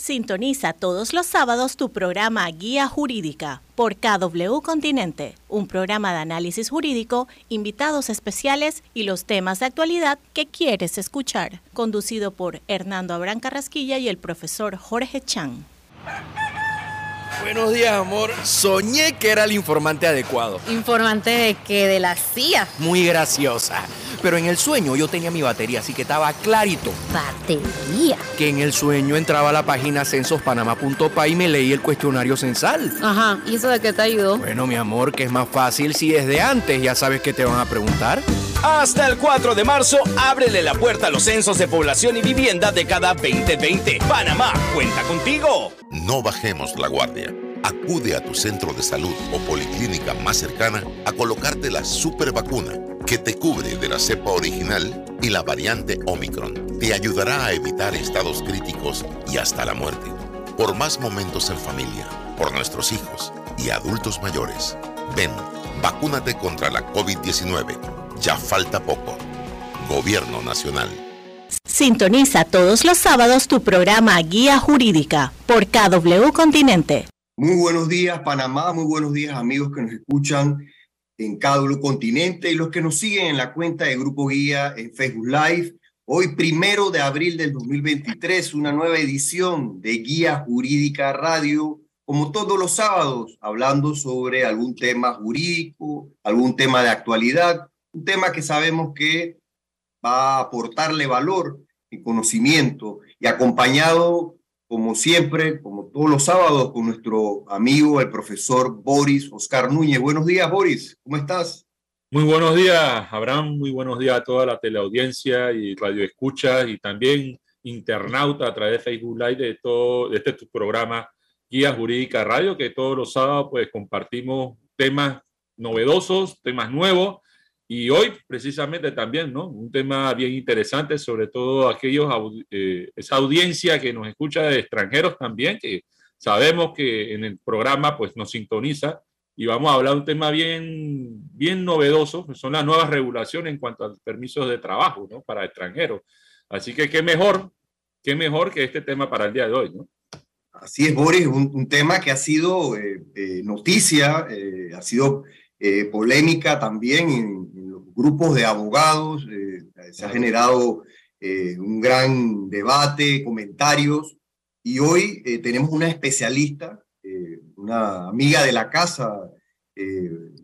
Sintoniza todos los sábados tu programa Guía Jurídica por KW Continente, un programa de análisis jurídico, invitados especiales y los temas de actualidad que quieres escuchar, conducido por Hernando Abrán Carrasquilla y el profesor Jorge Chan. Buenos días, amor. Soñé que era el informante adecuado. ¿Informante de qué? ¿De la CIA? Muy graciosa. Pero en el sueño yo tenía mi batería, así que estaba clarito. ¿Batería? Que en el sueño entraba a la página censospanama.pa y me leí el cuestionario censal. Ajá, ¿y eso de qué te ayudó? Bueno, mi amor, que es más fácil si desde antes ya sabes que te van a preguntar. Hasta el 4 de marzo, ábrele la puerta a los censos de población y vivienda de cada 2020. Panamá, cuenta contigo. No bajemos la guardia. Acude a tu centro de salud o policlínica más cercana a colocarte la super vacuna que te cubre de la cepa original y la variante Omicron. Te ayudará a evitar estados críticos y hasta la muerte. Por más momentos en familia, por nuestros hijos y adultos mayores. Ven, vacúnate contra la COVID-19 ya falta poco. Gobierno Nacional. Sintoniza todos los sábados tu programa Guía Jurídica por KW Continente. Muy buenos días Panamá, muy buenos días amigos que nos escuchan en KW Continente y los que nos siguen en la cuenta de Grupo Guía en Facebook Live. Hoy, primero de abril del 2023, una nueva edición de Guía Jurídica Radio, como todos los sábados, hablando sobre algún tema jurídico, algún tema de actualidad un tema que sabemos que va a aportarle valor y conocimiento. Y acompañado, como siempre, como todos los sábados, con nuestro amigo, el profesor Boris Oscar Núñez. Buenos días, Boris, ¿cómo estás? Muy buenos días, Abraham. Muy buenos días a toda la teleaudiencia y radio escucha y también internauta a través de Facebook Live de todo de este programa Guía Jurídica Radio, que todos los sábados pues compartimos temas novedosos, temas nuevos y hoy, precisamente también, ¿no? Un tema bien interesante, sobre todo aquellos, eh, esa audiencia que nos escucha de extranjeros también, que sabemos que en el programa pues nos sintoniza y vamos a hablar de un tema bien, bien novedoso, que son las nuevas regulaciones en cuanto a permisos de trabajo, ¿no? Para extranjeros. Así que qué mejor, qué mejor que este tema para el día de hoy, ¿no? Así es, Boris, un, tema que ha sido eh, eh, noticia, ha sido polémica también en, grupos de abogados, eh, se ha generado eh, un gran debate, comentarios, y hoy eh, tenemos una especialista, una amiga de la casa,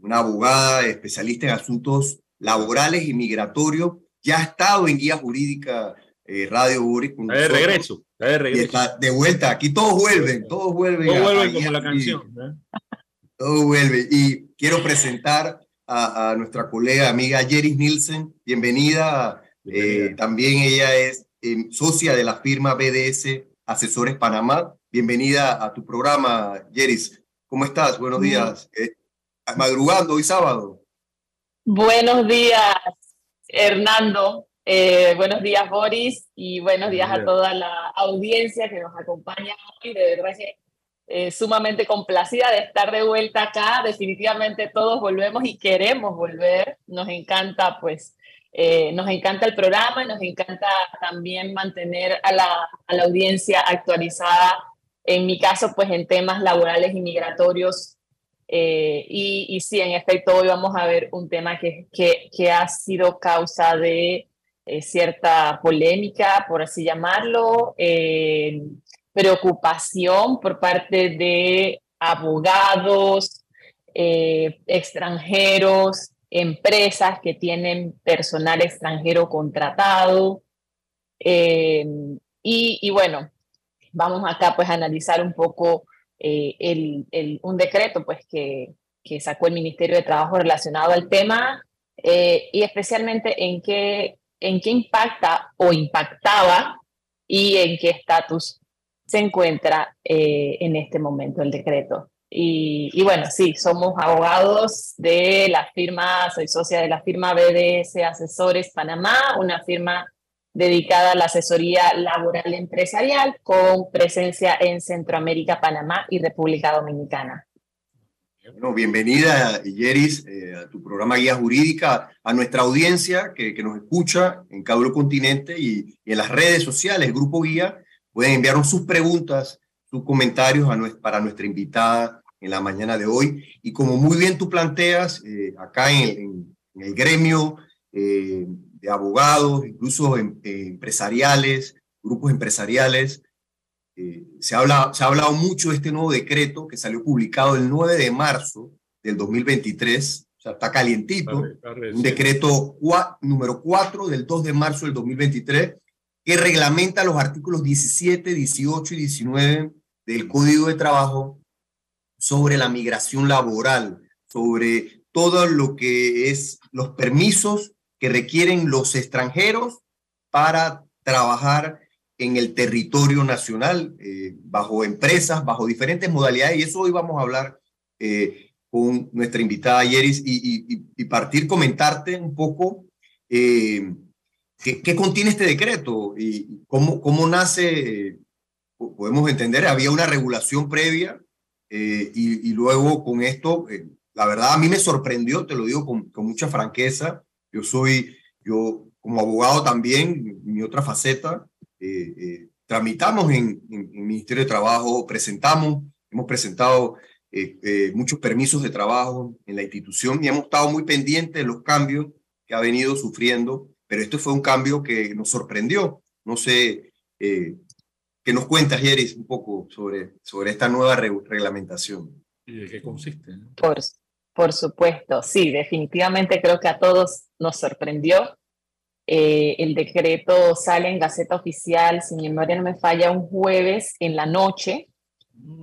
una abogada especialista en asuntos laborales y migratorios, ya ha estado en Guía Jurídica Radio Boris. de regreso, de regreso. Está de vuelta, aquí todos vuelven, todos vuelven. Todos vuelven como la canción. Todo vuelve. Y quiero presentar a, nuestra colega, amiga Jeris Nielsen. Bienvenida. Eh, también ella es eh, socia de la firma BDS Asesores Panamá. Bienvenida a tu programa, Jeris. ¿Cómo estás? Buenos días. Eh, madrugando hoy sábado. Buenos días, Hernando. buenos días, Boris. Y buenos días a toda la audiencia que nos acompaña hoy. De verdad que eh, sumamente complacida de estar de vuelta acá. Definitivamente todos volvemos y queremos volver. Nos encanta, pues, eh, nos encanta el programa y nos encanta también mantener a la, a la, audiencia actualizada, en mi caso, pues, en temas laborales y migratorios. Eh, y, y, sí, en efecto, hoy vamos a ver un tema que, que, que ha sido causa de cierta polémica, por así llamarlo preocupación por parte de abogados, eh, extranjeros, empresas que tienen personal extranjero contratado. Eh, y, bueno, vamos acá pues a analizar un poco eh, el, un decreto pues que, que, sacó el Ministerio de Trabajo relacionado al tema y especialmente en qué, en qué impacta o impactaba y en qué estatus se encuentra eh, en este momento el decreto. Y, bueno, sí, somos abogados de la firma, soy socia de la firma BDS Asesores Panamá, una firma dedicada a la asesoría laboral empresarial con presencia en Centroamérica, Panamá y República Dominicana. Bueno, bienvenida, Yeris, eh, a tu programa Guía Jurídica, a nuestra audiencia que, que nos escucha en cada continente y, y, en las redes sociales, Grupo Guía pueden enviarnos sus preguntas, sus comentarios a para nuestra invitada en la mañana de hoy. Y como muy bien tú planteas, eh, acá en el, gremio eh, de abogados, incluso em, empresariales, grupos empresariales, se, habla, se ha hablado mucho de este nuevo decreto que salió publicado el 9 de marzo del 2023, o sea, está calientito, un decreto número 4 del 2 de marzo del 2023, que reglamenta los artículos 17, 18 y 19 del Código de Trabajo sobre la migración laboral, sobre todo lo que es los permisos que requieren los extranjeros para trabajar en el territorio nacional, eh, bajo empresas, bajo diferentes modalidades, y eso hoy vamos a hablar eh, con nuestra invitada Yeris y, partir comentarte un poco eh, qué, contiene este decreto y cómo, cómo nace, podemos entender, había una regulación previa eh, y, luego con esto, eh, la verdad a mí me sorprendió, te lo digo con, mucha franqueza, yo soy, yo como abogado también, mi otra faceta, tramitamos en, en, Ministerio de Trabajo, presentamos, hemos presentado eh, eh, muchos permisos de trabajo en la institución y hemos estado muy pendientes de los cambios que ha venido sufriendo, pero esto fue un cambio que nos sorprendió. No sé, eh, ¿qué nos cuentas, Yeris, un poco sobre, sobre esta nueva reglamentación? ¿Y de qué consiste? Por, por supuesto, sí, definitivamente creo que a todos nos sorprendió. el decreto sale en Gaceta Oficial, si mi memoria no me falla, un jueves en la noche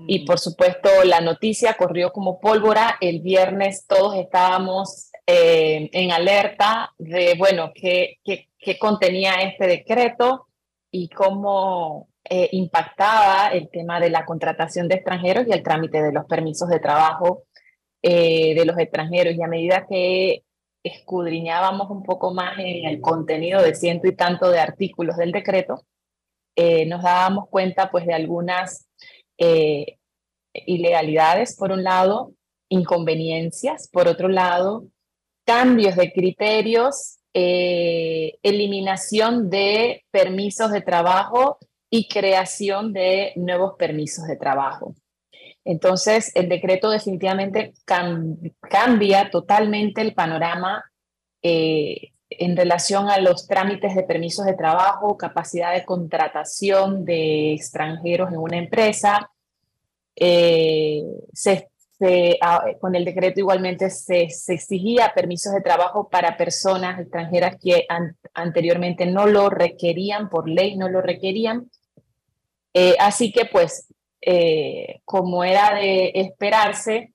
y por supuesto la noticia corrió como pólvora. El viernes todos estábamos eh, en alerta de, bueno, qué, qué, contenía este decreto y cómo eh, impactaba el tema de la contratación de extranjeros y el trámite de los permisos de trabajo eh, de los extranjeros. Y a medida que escudriñábamos un poco más en el contenido de ciento y tanto de artículos del decreto, nos dábamos cuenta pues de algunas eh, ilegalidades, por un lado, inconveniencias, por otro lado, cambios de criterios, eh, eliminación de permisos de trabajo y creación de nuevos permisos de trabajo. Entonces, el decreto definitivamente cambia totalmente el panorama eh, en relación a los trámites de permisos de trabajo, capacidad de contratación de extranjeros en una empresa. Eh, ah, con el decreto igualmente se, exigía permisos de trabajo para personas extranjeras que anteriormente no lo requerían, por ley no lo requerían. Eh, así que pues, eh, como era de esperarse,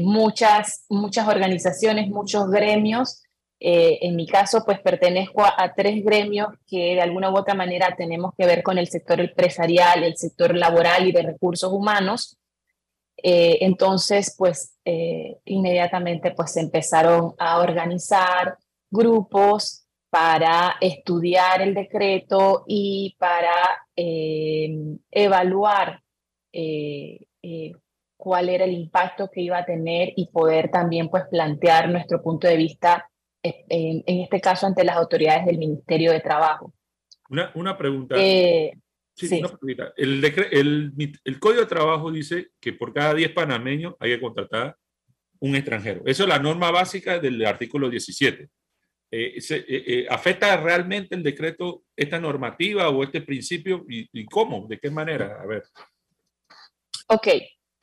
muchas, muchas organizaciones, muchos gremios eh, en mi caso, pues pertenezco a, tres gremios que de alguna u otra manera tenemos que ver con el sector empresarial, el sector laboral y de recursos humanos. Eh, entonces, pues eh, inmediatamente pues empezaron a organizar grupos para estudiar el decreto y para evaluar cuál era el impacto que iba a tener y poder también pues plantear nuestro punto de vista en, este caso ante las autoridades del Ministerio de Trabajo. Una, una pregunta. Eh, sí, Una El, el, el, Código de Trabajo dice que por cada 10 panameños hay que contratar un extranjero. Eso es la norma básica del artículo 17. Eh, eh, ¿Afecta realmente el decreto esta normativa o este principio? ¿Y, ¿Y, cómo? ¿De qué manera? A ver. Ok,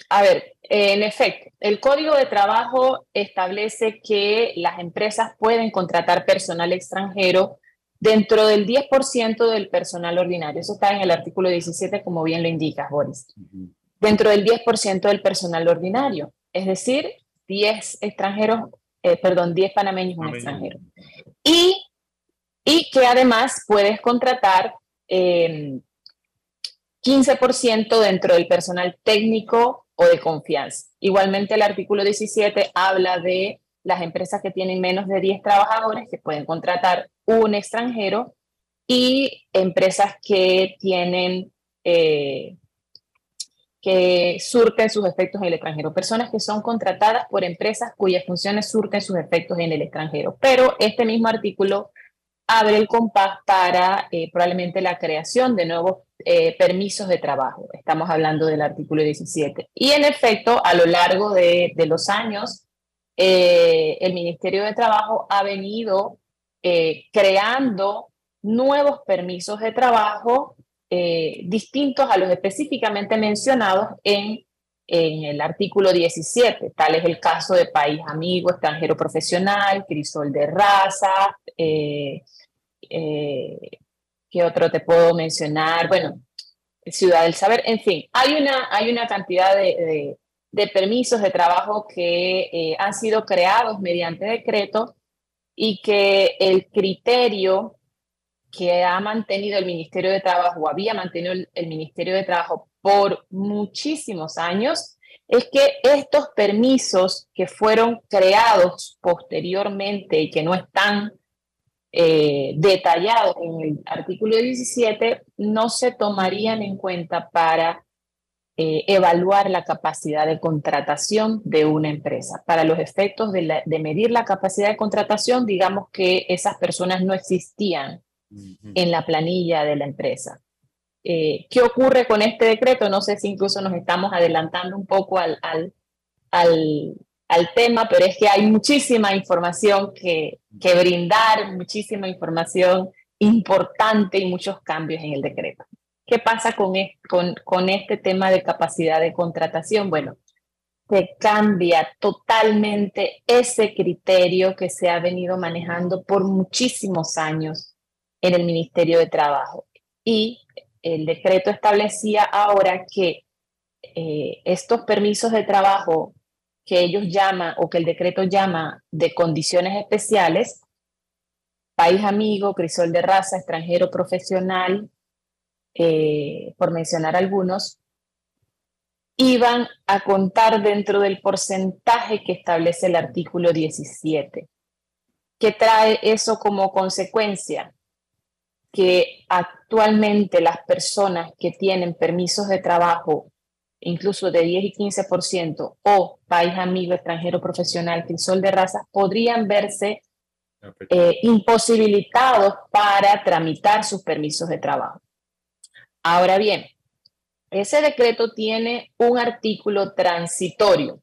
a ver, en efecto, el Código de Trabajo establece que las empresas pueden contratar personal extranjero dentro del 10% del personal ordinario. Eso está en el artículo 17, como bien lo indicas, Boris. Dentro del 10% del personal ordinario, es decir, 10 extranjeros, eh, perdón, 10 panameños, un extranjero. Y, y que además puedes contratar 15% eh, dentro del personal técnico o de confianza. Igualmente el artículo 17 habla de las empresas que tienen menos de 10 trabajadores que pueden contratar un extranjero y empresas que tienen eh, que surten sus efectos en el extranjero, personas que son contratadas por empresas cuyas funciones surten sus efectos en el extranjero. Pero este mismo artículo abre el compás para eh, probablemente la creación de nuevos eh, permisos de trabajo. Estamos hablando del artículo 17. Y en efecto, a lo largo de, los años, el Ministerio de Trabajo ha venido creando nuevos permisos de trabajo distintos a los específicamente mencionados en el artículo 17. Tal es el caso de país amigo, extranjero profesional, crisol de raza. Eh, eh, ¿Qué otro te puedo mencionar? Bueno, Ciudad del Saber. En fin, hay una, hay una cantidad de, permisos de trabajo que eh, han sido creados mediante decreto y que el criterio que ha mantenido el Ministerio de Trabajo, o había mantenido el Ministerio de Trabajo por muchísimos años es que estos permisos que fueron creados posteriormente y que no están eh, detallados en el artículo 17 no se tomarían en cuenta para eh, evaluar la capacidad de contratación de una empresa. Para los efectos de, de, medir la capacidad de contratación, digamos que esas personas no existían en la planilla de la empresa. Eh, ¿Qué ocurre con este decreto? No sé si incluso nos estamos adelantando un poco al, al, al, tema, pero es que hay muchísima información que, que brindar, muchísima información importante y muchos cambios en el decreto. ¿Qué pasa con, con, con este tema de capacidad de contratación? Bueno, se cambia totalmente ese criterio que se ha venido manejando por muchísimos años en el Ministerio de Trabajo. Y el decreto establecía ahora que eh, estos permisos de trabajo que ellos llaman o que el decreto llama de condiciones especiales, país amigo, crisol de raza, extranjero profesional, eh, por mencionar algunos, iban a contar dentro del porcentaje que establece el artículo 17. ¿Qué trae eso como consecuencia? que actualmente las personas que tienen permisos de trabajo, incluso de 10 y 15%, o país amigo, extranjero profesional, crisol de raza, podrían verse eh, imposibilitados para tramitar sus permisos de trabajo. Ahora bien, ese decreto tiene un artículo transitorio,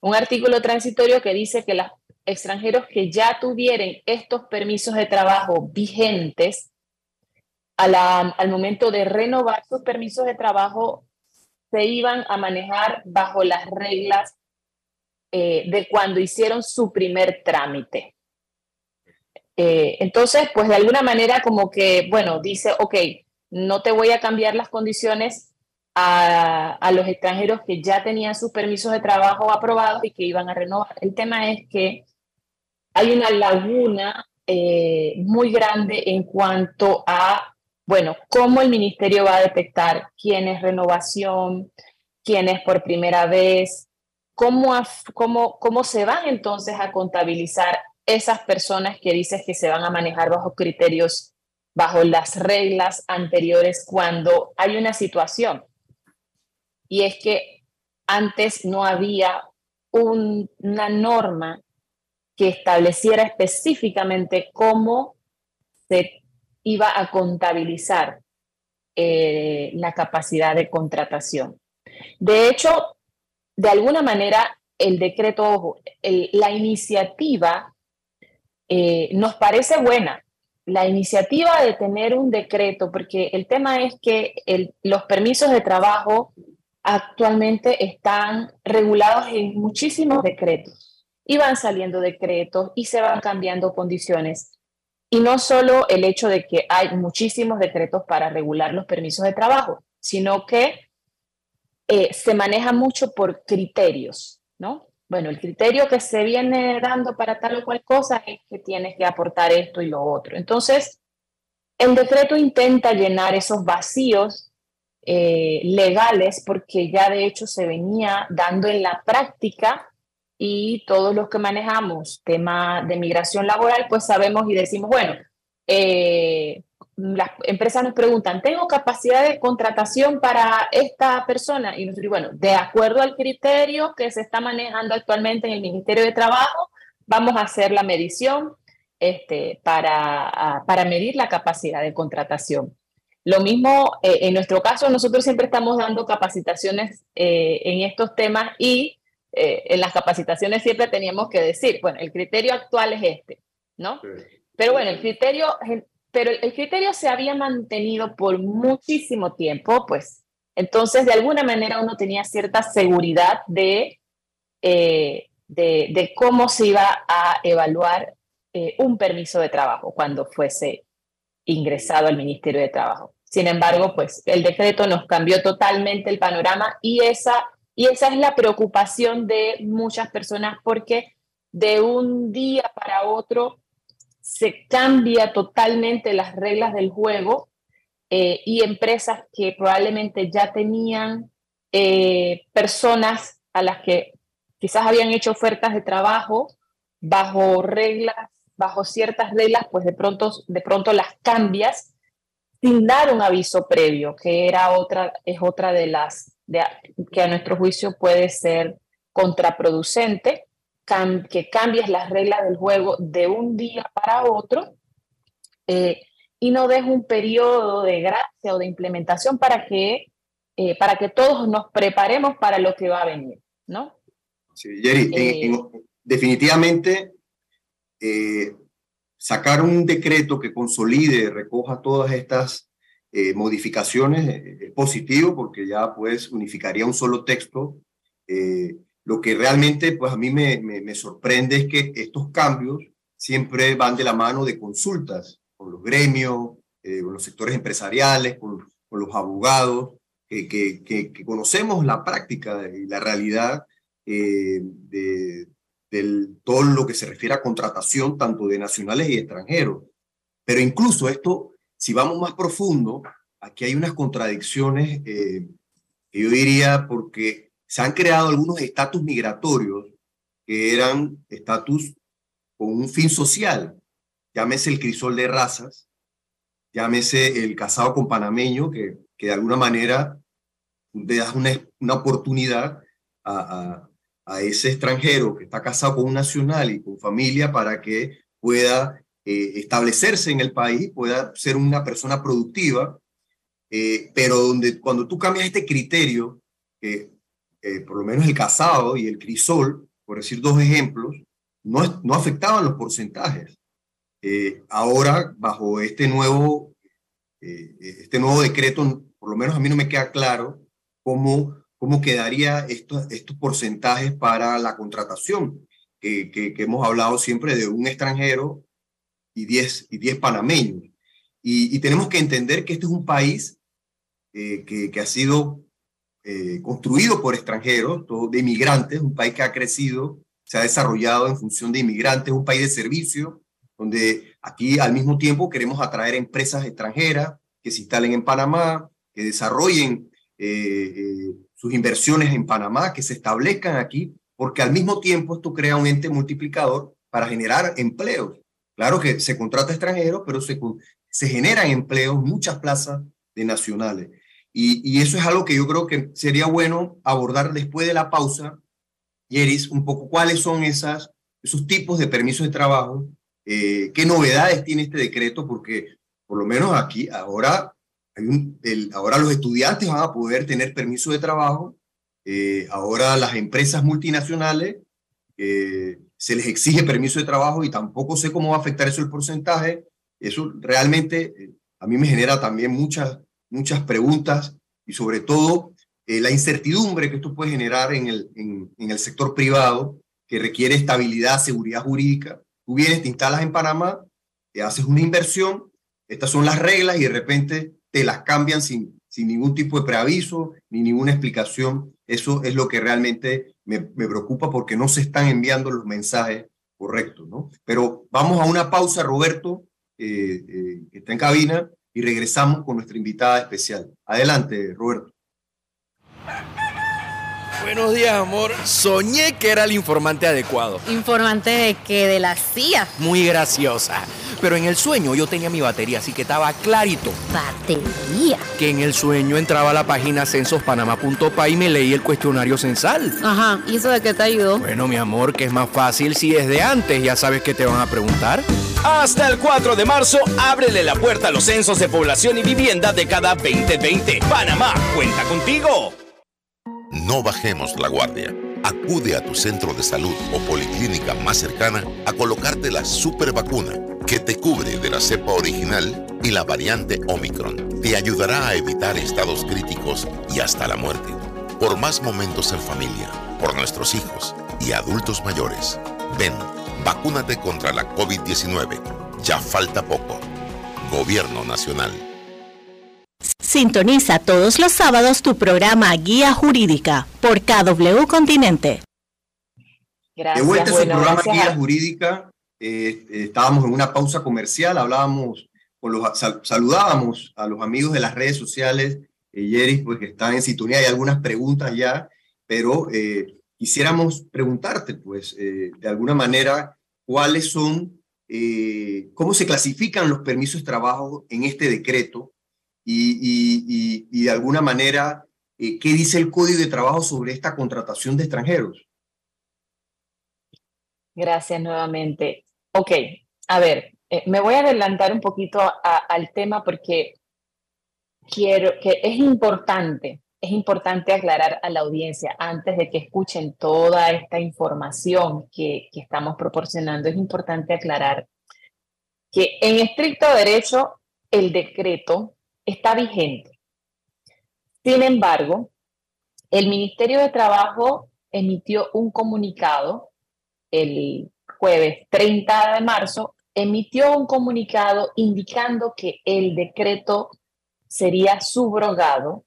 un artículo transitorio que dice que las extranjeros que ya tuvieran estos permisos de trabajo vigentes, al momento de renovar sus permisos de trabajo, se iban a manejar bajo las reglas eh, de cuando hicieron su primer trámite. Eh, entonces, pues de alguna manera como que, bueno, dice, ok, no te voy a cambiar las condiciones a, a, los extranjeros que ya tenían sus permisos de trabajo aprobados y que iban a renovar. El tema es que hay una laguna eh, muy grande en cuanto a, bueno, cómo el ministerio va a detectar quién es renovación, quién es por primera vez, cómo, cómo, cómo se van entonces a contabilizar esas personas que dices que se van a manejar bajo criterios, bajo las reglas anteriores cuando hay una situación. Y es que antes no había una norma que estableciera específicamente cómo se iba a contabilizar eh, la capacidad de contratación. De hecho, de alguna manera, el decreto, la iniciativa eh, nos parece buena. La iniciativa de tener un decreto, porque el tema es que los permisos de trabajo actualmente están regulados en muchísimos decretos y van saliendo decretos y se van cambiando condiciones. Y no solo el hecho de que hay muchísimos decretos para regular los permisos de trabajo, sino que eh, se maneja mucho por criterios, ¿no? Bueno, el criterio que se viene dando para tal o cual cosa es que tienes que aportar esto y lo otro. Entonces, el decreto intenta llenar esos vacíos eh, legales porque ya de hecho se venía dando en la práctica y todos los que manejamos tema de migración laboral, pues sabemos y decimos, bueno, eh, las empresas nos preguntan, ¿tengo capacidad de contratación para esta persona? Y nosotros, bueno, de acuerdo al criterio que se está manejando actualmente en el Ministerio de Trabajo, vamos a hacer la medición este, para, para medir la capacidad de contratación. Lo mismo, eh, en nuestro caso, nosotros siempre estamos dando capacitaciones eh, en estos temas y eh, en las capacitaciones siempre teníamos que decir, bueno, el criterio actual es este, ¿no? Pero bueno, el criterio, pero el criterio se había mantenido por muchísimo tiempo, pues entonces de alguna manera uno tenía cierta seguridad de, de, de, cómo se iba a evaluar un permiso de trabajo cuando fuese ingresado al Ministerio de Trabajo. Sin embargo, pues el decreto nos cambió totalmente el panorama y esa, y esa es la preocupación de muchas personas porque de un día para otro se cambia totalmente las reglas del juego eh, y empresas que probablemente ya tenían eh, personas a las que quizás habían hecho ofertas de trabajo bajo reglas bajo ciertas reglas, pues de pronto, de pronto las cambias sin dar un aviso previo, que era otra, es otra de las que a nuestro juicio puede ser contraproducente, que cambies las reglas del juego de un día para otro eh, y no des un periodo de gracia o de implementación para que, eh, para que todos nos preparemos para lo que va a venir, ¿no? Sí, Jerry, eh, definitivamente eh, sacar un decreto que consolide, recoja todas estas eh, modificaciones eh, es positivo porque ya pues unificaría un solo texto. Lo que realmente pues a mí me, me, sorprende es que estos cambios siempre van de la mano de consultas con los gremios, con los sectores empresariales, con, con los abogados, que, que, conocemos la práctica y la realidad de, del todo lo que se refiere a contratación tanto de nacionales y extranjeros. Pero incluso esto, si vamos más profundo, aquí hay unas contradicciones eh, yo diría porque se han creado algunos estatus migratorios que eran estatus con un fin social. Llámese el crisol de razas, llámese el casado con panameño, que, que de alguna manera te das una, una oportunidad a, a ese extranjero que está casado con un nacional y con familia para que pueda eh, establecerse en el país, pueda ser una persona productiva, eh, pero donde cuando tú cambias este criterio, que por lo menos el casado y el crisol, por decir dos ejemplos, no, no afectaban los porcentajes. ahora, bajo este nuevo, este nuevo decreto, por lo menos a mí no me queda claro cómo cómo quedaría estos, estos porcentajes para la contratación, que, hemos hablado siempre de un extranjero y 10 y diez panameños. Y, tenemos que entender que este es un país eh, que, ha sido eh, construido por extranjeros, todo, de inmigrantes, un país que ha crecido, se ha desarrollado en función de inmigrantes, un país de servicio, donde aquí al mismo tiempo queremos atraer empresas extranjeras que se instalen en Panamá, que desarrollen eh, sus inversiones en Panamá, que se establezcan aquí, porque al mismo tiempo esto crea un ente multiplicador para generar empleos. Claro que se contrata extranjeros, pero se, se generan empleos, muchas plazas de nacionales. Y, eso es algo que yo creo que sería bueno abordar después de la pausa, Yeris, un poco cuáles son esas, esos tipos de permisos de trabajo, eh, qué novedades tiene este decreto, porque por lo menos aquí ahora ahora los estudiantes van a poder tener permiso de trabajo, eh, ahora las empresas multinacionales eh, se les exige permiso de trabajo y tampoco sé cómo va a afectar eso el porcentaje. Eso realmente a mí me genera también muchas, muchas preguntas y sobre todo la incertidumbre que esto puede generar en el, en el sector privado que requiere estabilidad, seguridad jurídica. Tú vienes, te instalas en Panamá, te haces una inversión, estas son las reglas y de repente te las cambian sin, sin ningún tipo de preaviso ni ninguna explicación. Eso es lo que realmente me, me preocupa porque no se están enviando los mensajes correctos, ¿no? Pero vamos a una pausa, Roberto, eh, eh, que está en cabina, y regresamos con nuestra invitada especial. Adelante, Roberto. Buenos días, amor. Soñé que era el informante adecuado. ¿Informante de qué? ¿De la CIA? Muy graciosa. Pero en el sueño yo tenía mi batería, así que estaba clarito. ¿Batería? Que en el sueño entraba a la página censospanama.pa y me leí el cuestionario censal. Ajá, ¿y eso de qué te ayudó? Bueno, mi amor, que es más fácil si desde antes ya sabes que te van a preguntar. Hasta el 4 de marzo, ábrele la puerta a los censos de población y vivienda de cada 2020. Panamá, cuenta contigo. No bajemos la guardia. Acude a tu centro de salud o policlínica más cercana a colocarte la super vacuna que te cubre de la cepa original y la variante Omicron. Te ayudará a evitar estados críticos y hasta la muerte. Por más momentos en familia, por nuestros hijos y adultos mayores. Ven, vacúnate contra la COVID-19. Ya falta poco. Gobierno Nacional. Sintoniza todos los sábados tu programa Guía Jurídica por KW Continente. Gracias, de vuelta a su programa Guía Jurídica. Eh, estábamos en una pausa comercial, hablábamos, con los, saludábamos a los amigos de las redes sociales, eh, Yeris, pues que están en sintonía, hay algunas preguntas ya, pero eh, quisiéramos preguntarte, pues, eh, de alguna manera, cuáles son, eh, cómo se clasifican los permisos de trabajo en este decreto y, y, de alguna manera, eh, qué dice el Código de Trabajo sobre esta contratación de extranjeros. Gracias nuevamente. Ok, a ver, me voy a adelantar un poquito al tema porque quiero que es importante es importante aclarar a la audiencia, antes de que escuchen toda esta información que, estamos proporcionando, es importante aclarar que en estricto derecho el decreto está vigente. Sin embargo, el Ministerio de Trabajo emitió un comunicado el jueves 30 de marzo, emitió un comunicado indicando que el decreto sería subrogado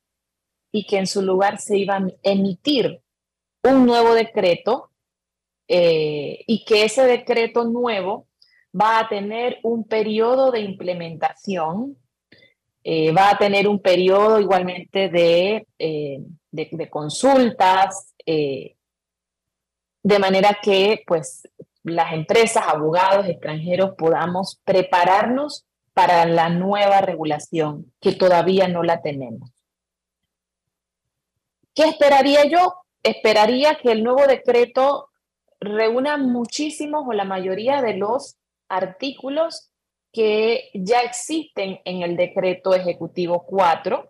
y que en su lugar se iba a emitir un nuevo decreto eh, y que ese decreto nuevo va a tener un periodo de implementación, eh, va a tener un periodo igualmente de, eh, de, consultas, de manera que pues las empresas, abogados extranjeros podamos prepararnos para la nueva regulación que todavía no la tenemos. ¿Qué esperaría yo? Esperaría que el nuevo decreto reúna muchísimos o la mayoría de los artículos que ya existen en el decreto ejecutivo 4,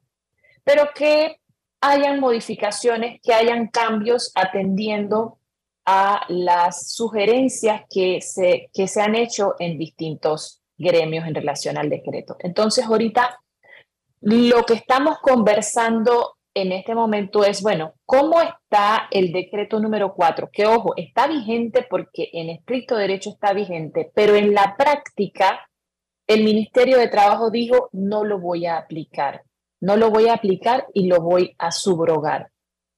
pero que hayan modificaciones, que hayan cambios atendiendo a las sugerencias que se, que se han hecho en distintos gremios en relación al decreto. Entonces, ahorita lo que estamos conversando en este momento es, bueno, ¿cómo está el decreto número 4? Que ojo, está vigente porque en estricto derecho está vigente, pero en la práctica el Ministerio de Trabajo dijo, no lo voy a aplicar, no lo voy a aplicar y lo voy a subrogar.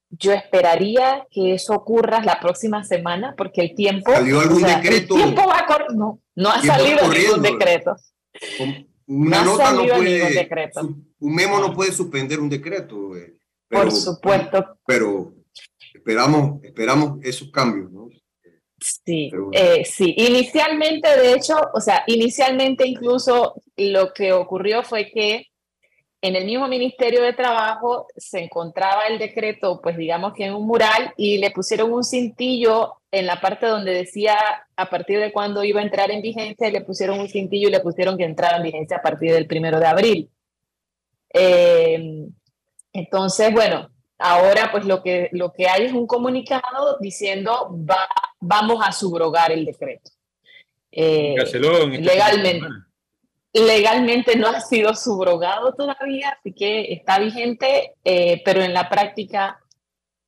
Yo esperaría que eso ocurra la próxima semana porque el tiempo... ¿Salió algún decreto? El tiempo va a No, no ha salido ningún decreto. Una no nota no puede, un memo no puede suspender un decreto. Eh. Por supuesto. Pero esperamos, esperamos esos cambios, ¿no? Sí, eh, sí. Inicialmente, de hecho, o sea, inicialmente incluso lo que ocurrió fue que en el mismo Ministerio de Trabajo se encontraba el decreto, pues digamos que en un mural, y le pusieron un cintillo en la parte donde decía a partir de cuándo iba a entrar en vigencia, le pusieron un cintillo y le pusieron que entrara en vigencia a partir del primero de abril. Eh, entonces, bueno, ahora pues lo que, lo que hay es un comunicado diciendo va, vamos a subrogar el decreto. Eh, legalmente. Legalmente no ha sido subrogado todavía, así que está vigente, eh, pero en la práctica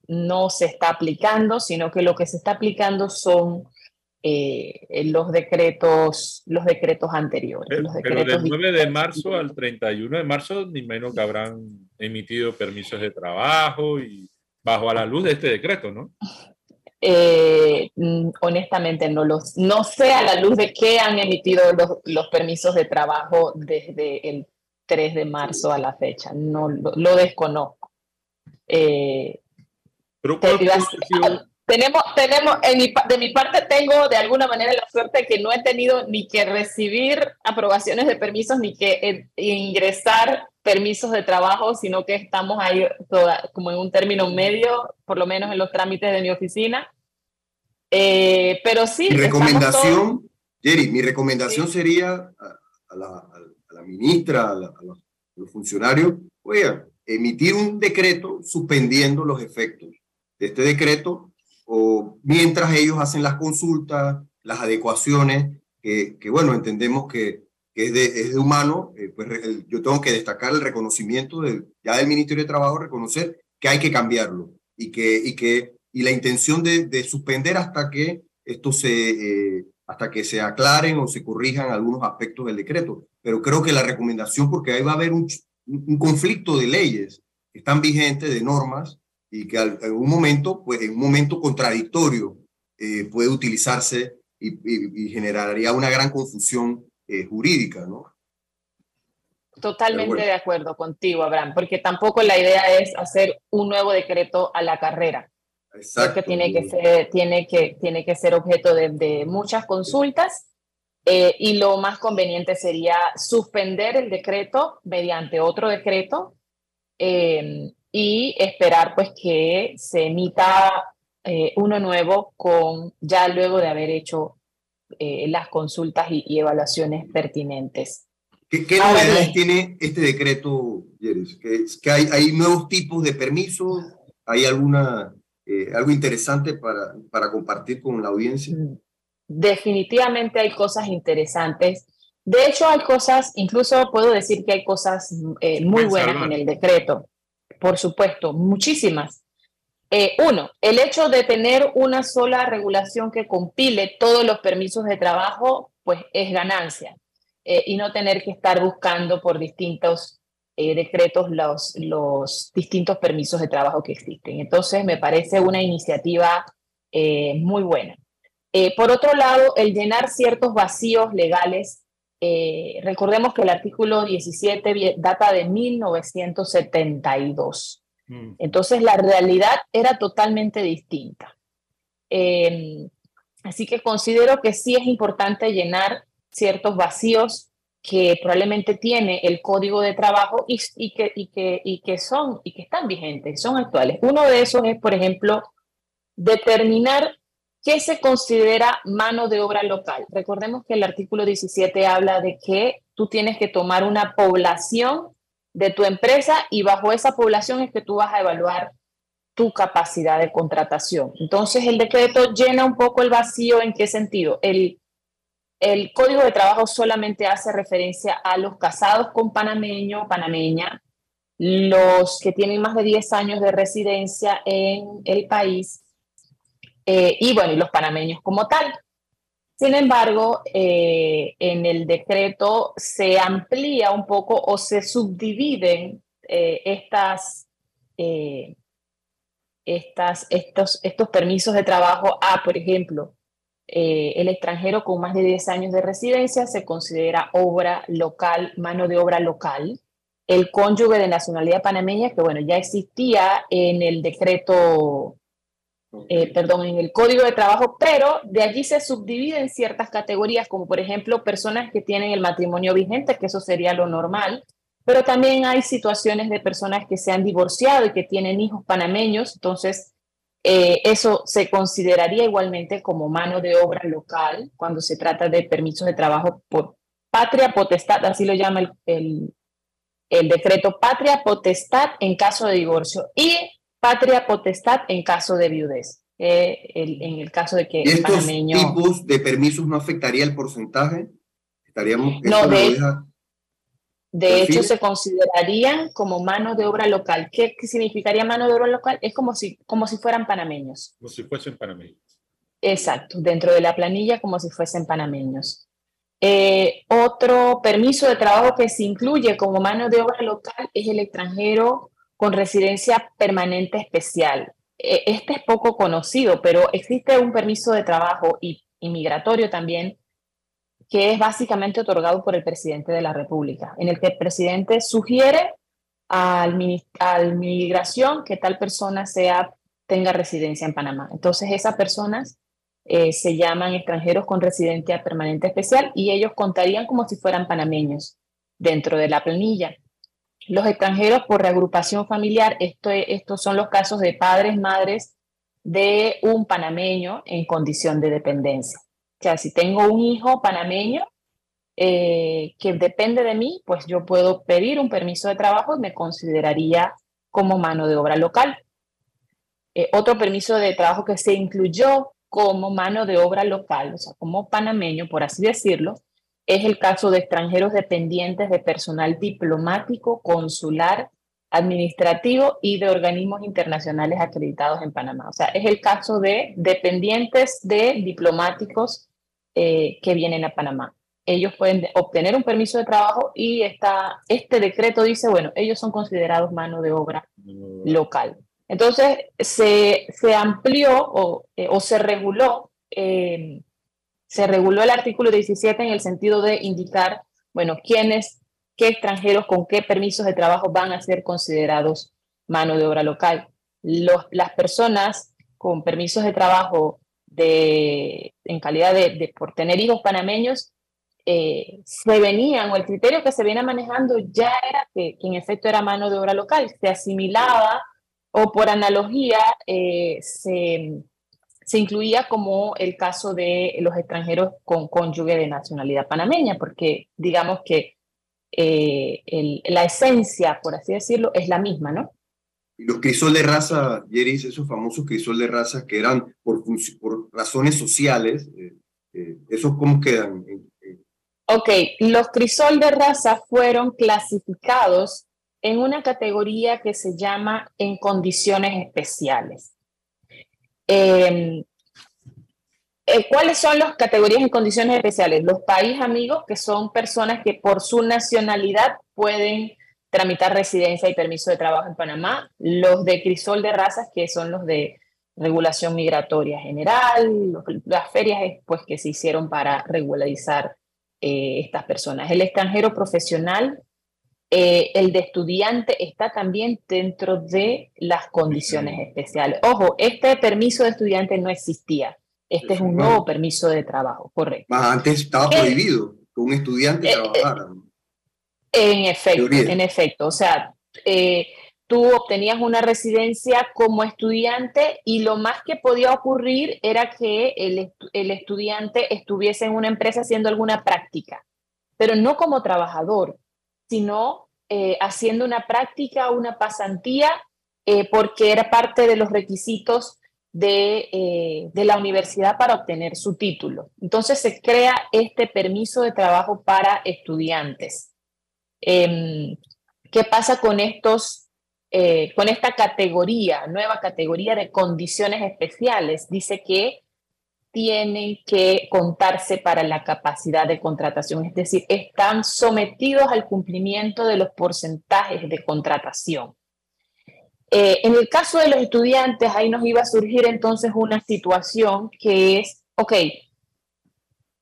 no se está aplicando, sino que lo que se está aplicando son eh, los decretos los decretos anteriores. Pero, los decretos del 9 de marzo al 31 de marzo, ni menos que habrán emitido permisos de trabajo y bajo a la luz de este decreto, ¿no? Eh, mm, honestamente no los no sé a la luz de qué han emitido los, los permisos de trabajo desde el 3 de marzo a la fecha no lo, desconozco eh, pero tenemos, tenemos, en mi, de mi parte tengo de alguna manera la suerte que no he tenido ni que recibir aprobaciones de permisos ni que eh, ingresar permisos de trabajo, sino que estamos ahí toda, como en un término medio, por lo menos en los trámites de mi oficina. Eh, pero sí. ¿Recomendación, Jerry, mi recomendación sería a, la, ministra, a, los funcionarios, oigan, emitir un decreto suspendiendo los efectos de este decreto o mientras ellos hacen las consultas, las adecuaciones, que, bueno, entendemos que, es, de, humano, eh, pues yo tengo que destacar el reconocimiento de, ya del Ministerio de Trabajo, reconocer que hay que cambiarlo y que, y que y la intención de, de suspender hasta que esto se, eh, hasta que se aclaren o se corrijan algunos aspectos del decreto. Pero creo que la recomendación, porque ahí va a haber un, un conflicto de leyes que están vigentes, de normas, y que en un momento, pues en un momento contradictorio eh, puede utilizarse y, generaría una gran confusión eh, jurídica, ¿no? Totalmente de acuerdo contigo, Abraham, porque tampoco la idea es hacer un nuevo decreto a la carrera. Exacto. Porque tiene que ser, tiene que, tiene que ser objeto de, muchas consultas eh, y lo más conveniente sería suspender el decreto mediante otro decreto eh, y esperar pues que se emita eh, uno nuevo con ya luego de haber hecho las consultas y, evaluaciones pertinentes. ¿Qué, qué novedades tiene este decreto, Yeres? ¿Que, que hay, hay, nuevos tipos de permisos? ¿Hay alguna, algo interesante para, para compartir con la audiencia? Mm definitivamente hay cosas interesantes. De hecho, hay cosas, incluso puedo decir que hay cosas eh, muy buenas en el decreto. Por supuesto, muchísimas. Eh, uno, el hecho de tener una sola regulación que compile todos los permisos de trabajo, pues es ganancia. Eh, y no tener que estar buscando por distintos decretos los, los distintos permisos de trabajo que existen. Entonces, me parece una iniciativa muy buena. Eh, por otro lado, el llenar ciertos vacíos legales, eh, recordemos que el artículo 17 data de 1972. Mm. Entonces, la realidad era totalmente distinta. Em, así que considero que sí es importante llenar ciertos vacíos que probablemente tiene el código de trabajo y, que, y, que, y que son y que están vigentes, son actuales. Uno de esos es, por ejemplo, determinar ¿Qué se considera mano de obra local? Recordemos que el artículo 17 habla de que tú tienes que tomar una población de tu empresa y bajo esa población es que tú vas a evaluar tu capacidad de contratación. Entonces el decreto llena un poco el vacío en qué sentido. El, código de trabajo solamente hace referencia a los casados con panameño o panameña, los que tienen más de 10 años de residencia en el país eh, y bueno, y los panameños como tal. Sin embargo, eh, en el decreto se amplía un poco o se subdividen eh, estas, estas, estos, estos permisos de trabajo a, por ejemplo, el extranjero con más de 10 años de residencia se considera obra local, mano de obra local. El cónyuge de nacionalidad panameña, que bueno, ya existía en el decreto eh, perdón, en el código de trabajo, pero de allí se subdividen ciertas categorías, como por ejemplo personas que tienen el matrimonio vigente, que eso sería lo normal, pero también hay situaciones de personas que se han divorciado y que tienen hijos panameños, entonces eh, eso se consideraría igualmente como mano de obra local cuando se trata de permisos de trabajo por patria potestad, así lo llama el, el, el decreto, patria potestad en caso de divorcio. Y patria potestad en caso de viudez. Eh, en el caso de que ¿Y estos tipos de permisos no afectaría el porcentaje? Estaríamos. No, de, de hecho se considerarían como mano de obra local. ¿Qué, significaría mano de obra local? Es como si, como si fueran panameños. Como si fuesen panameños. Exacto, dentro de la planilla como si fuesen panameños. Eh, otro permiso de trabajo que se incluye como mano de obra local es el extranjero con residencia permanente especial. E, este es poco conocido, pero existe un permiso de trabajo y inmigratorio también que es básicamente otorgado por el presidente de la República, en el que el presidente sugiere al, al migración que tal persona sea, tenga residencia en Panamá. Entonces esas personas eh, se llaman extranjeros con residencia permanente especial y ellos contarían como si fueran panameños dentro de la planilla. Los extranjeros por reagrupación familiar, esto, estos son los casos de padres, madres de un panameño en condición de dependencia. O sea, si tengo un hijo panameño eh, que depende de mí, pues yo puedo pedir un permiso de trabajo y me consideraría como mano de obra local. Eh, otro permiso de trabajo que se incluyó como mano de obra local, o sea, como panameño, por así decirlo, es el caso de extranjeros dependientes de personal diplomático, consular, administrativo y de organismos internacionales acreditados en Panamá. O sea, es el caso de dependientes de diplomáticos eh, que vienen a Panamá. Ellos pueden obtener un permiso de trabajo y este decreto dice, bueno, ellos son considerados mano de obra local. Entonces, se, se amplió o, eh, o se reguló eh, se reguló el artículo 17 en el sentido de indicar, bueno, quiénes, qué extranjeros con qué permisos de trabajo van a ser considerados mano de obra local. Las personas con permisos de trabajo de, en calidad de, por tener hijos panameños eh, se venían, o el criterio que se viene manejando ya era que, en efecto era mano de obra local, se asimilaba o por analogía eh, se, se incluía como el caso de los extranjeros con cónyuge de nacionalidad panameña, porque digamos que eh, la esencia, por así decirlo, es la misma, ¿no? Y los crisol de raza, Jeris, esos famosos crisol de raza que eran por, por razones sociales, eh, eh, ¿esos cómo quedan? Ok, los crisol de raza fueron clasificados en una categoría que se llama en condiciones especiales. Em, eh, ¿Cuáles son las categorías en condiciones especiales? Los países amigos, que son personas que por su nacionalidad pueden tramitar residencia y permiso de trabajo en Panamá. Los de crisol de razas, que son los de regulación migratoria general, las ferias pues, que se hicieron para regularizar eh, estas personas. El extranjero profesional, eh, el de estudiante está también dentro de las condiciones especiales. Ojo, este permiso de estudiante no existía. Este es un nuevo permiso de trabajo, correcto. antes estaba eh, prohibido que un estudiante eh, trabajara. En efecto, en efecto. O sea, tú obtenías una residencia como estudiante y lo más que podía ocurrir era que el, el estudiante estuviese en una empresa haciendo alguna práctica, pero no como trabajador sino eh, haciendo una práctica, una pasantía, eh, porque era parte de los requisitos de, eh, de, la universidad para obtener su título. Entonces se crea este permiso de trabajo para estudiantes. Em, ¿Qué pasa con estos con esta categoría, nueva categoría de condiciones especiales, dice que tienen que contarse para la capacidad de contratación, es decir, están sometidos al cumplimiento de los porcentajes de contratación. Eh, en el caso de los estudiantes, ahí nos iba a surgir entonces una situación que es, ok,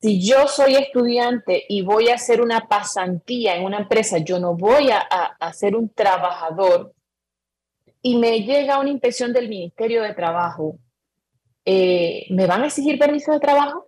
si yo soy estudiante y voy a hacer una pasantía en una empresa, yo no voy a, a, ser un trabajador y me llega una inspección del Ministerio de Trabajo eh, ¿me van a exigir permiso de trabajo?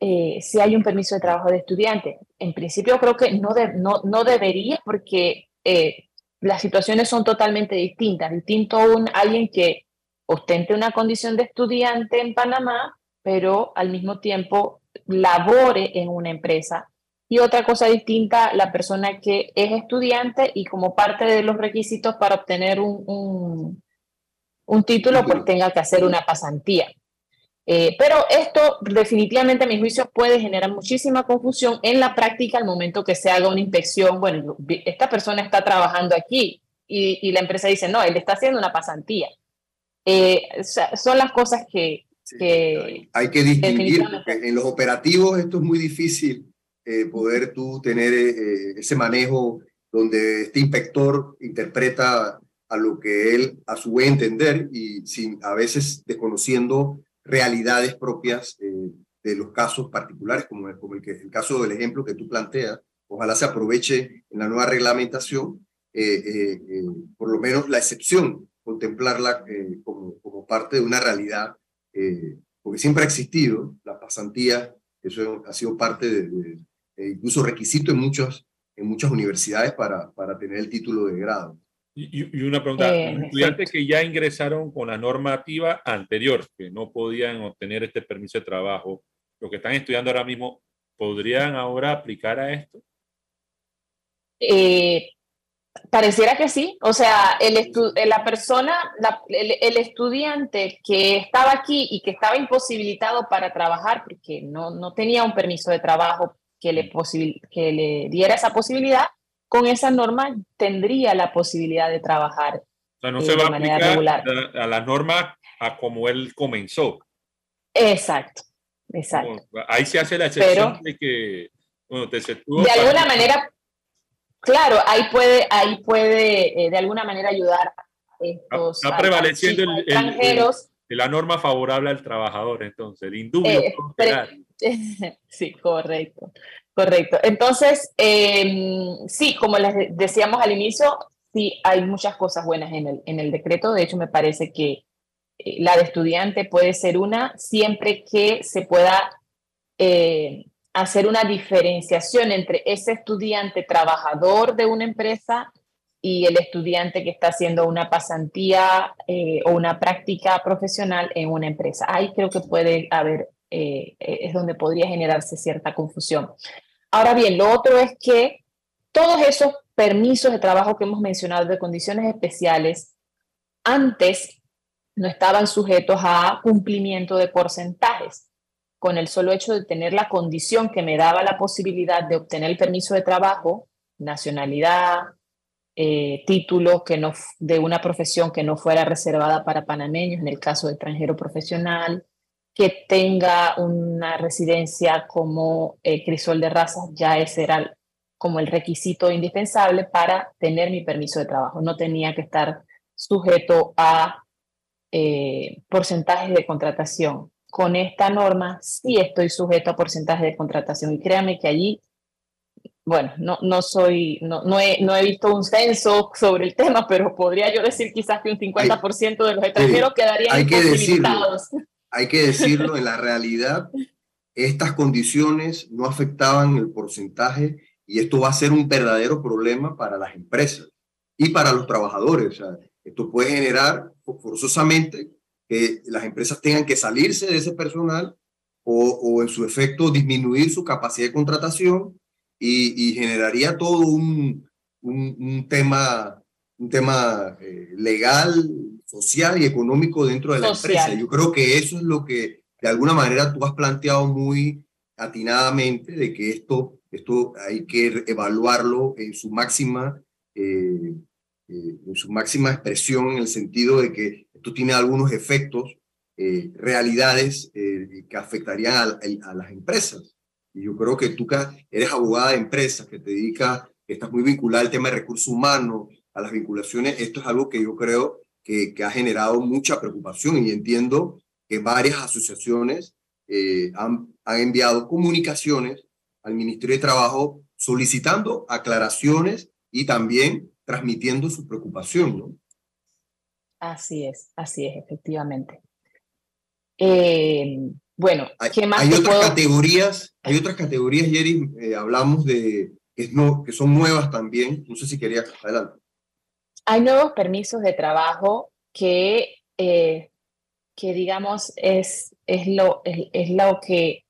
Eh, si hay un permiso de trabajo de estudiante. En principio creo que no, no, no, debería porque eh, las situaciones son totalmente distintas. Distinto a un, alguien que ostente una condición de estudiante en Panamá, pero al mismo tiempo labore en una empresa. Y otra cosa distinta, la persona que es estudiante y como parte de los requisitos para obtener un un título, pues tenga que hacer una pasantía. Eh, pero esto definitivamente a mi juicio puede generar muchísima confusión en la práctica al momento que se haga una inspección. Bueno, esta persona está trabajando aquí y, la empresa dice, no, él está haciendo una pasantía. Eh, son las cosas que... hay que distinguir, porque en los operativos esto es muy difícil eh, poder tú tener ese manejo donde este inspector interpreta a lo que él a su entender y sin a veces desconociendo realidades propias eh, de los casos particulares, como, el, como el, caso del ejemplo que tú planteas. Ojalá se aproveche en la nueva reglamentación, eh, eh, por lo menos la excepción, contemplarla como, como parte de una realidad, porque siempre ha existido la pasantía, eso ha sido parte de, incluso requisito en, muchos, en muchas universidades para, para tener el título de grado. Y, una pregunta, eh, estudiantes que ya ingresaron con la normativa anterior, que no podían obtener este permiso de trabajo, los que están estudiando ahora mismo, podrían ahora aplicar a esto? Eh, pareciera que sí. O sea, el la persona, el, estudiante que estaba aquí y que estaba imposibilitado para trabajar porque no, no tenía un permiso de trabajo que le, que le diera esa posibilidad, con esa norma tendría la posibilidad de trabajar. O sea, no se va a aplicar a, la norma a como él comenzó. Exacto, exacto. Ahí se hace la excepción de que, bueno, te De alguna manera, claro, ahí puede, ahí puede eh, de alguna manera ayudar a estos Está prevaleciendo el, extranjeros. la norma favorable al trabajador, entonces, el indubio. Eh, sí, correcto, correcto. Entonces, em, sí, como les decíamos al inicio, sí, hay muchas cosas buenas en el, en el decreto. De hecho, me parece que eh, la de estudiante puede ser una, siempre que se pueda eh, hacer una diferenciación entre ese estudiante trabajador de una empresa y el estudiante que está haciendo una pasantía eh, o una práctica profesional en una empresa. Ahí creo que puede haber, es donde podría generarse cierta confusión. Ahora bien, lo otro es que todos esos permisos de trabajo que hemos mencionado de condiciones especiales, antes no estaban sujetos a cumplimiento de porcentajes. Con el solo hecho de tener la condición que me daba la posibilidad de obtener el permiso de trabajo, nacionalidad, eh, título que no, de una profesión que no fuera reservada para panameños, en el caso de extranjero profesional, que tenga una residencia como eh, crisol de razas, ya ese era como el requisito indispensable para tener mi permiso de trabajo. No tenía que estar sujeto a eh, porcentajes de contratación. Con esta norma sí estoy sujeto a porcentajes de contratación y créanme que allí, bueno, no, no soy, no, no, he, no he visto un censo sobre el tema, pero podría yo decir quizás que un 50% de los extranjeros quedarían hay que decirlo, Hay que decirlo, en la realidad, estas condiciones no afectaban el porcentaje y esto va a ser un verdadero problema para las empresas y para los trabajadores. O sea, esto puede generar forzosamente que las empresas tengan que salirse de ese personal o, en su efecto disminuir su capacidad de contratación y, generaría todo un, un, tema, un tema eh, legal, social y económico dentro de la empresa. Yo creo que eso es lo que de alguna manera tú has planteado muy atinadamente, de que esto, esto hay que evaluarlo en su máxima eh, eh, en su máxima expresión en el sentido de que esto tiene algunos efectos, eh, realidades eh, que afectarían a, las empresas. Y yo creo que tú eres abogada de empresas, que te dedicas, que estás muy vinculada al tema de recursos humanos, a las vinculaciones, esto es algo que yo creo que, que ha generado mucha preocupación y entiendo que varias asociaciones han, han enviado comunicaciones al Ministerio de Trabajo solicitando aclaraciones y también transmitiendo su preocupación, ¿no? Así es, así es, efectivamente. Eh, bueno, ¿qué más? Hay otras categorías, hay otras categorías, Jerry, eh, hablamos de que, no, que son nuevas también. No sé si querías adelante. Hay nuevos permisos de trabajo que, eh, que digamos, es, es, lo, es lo que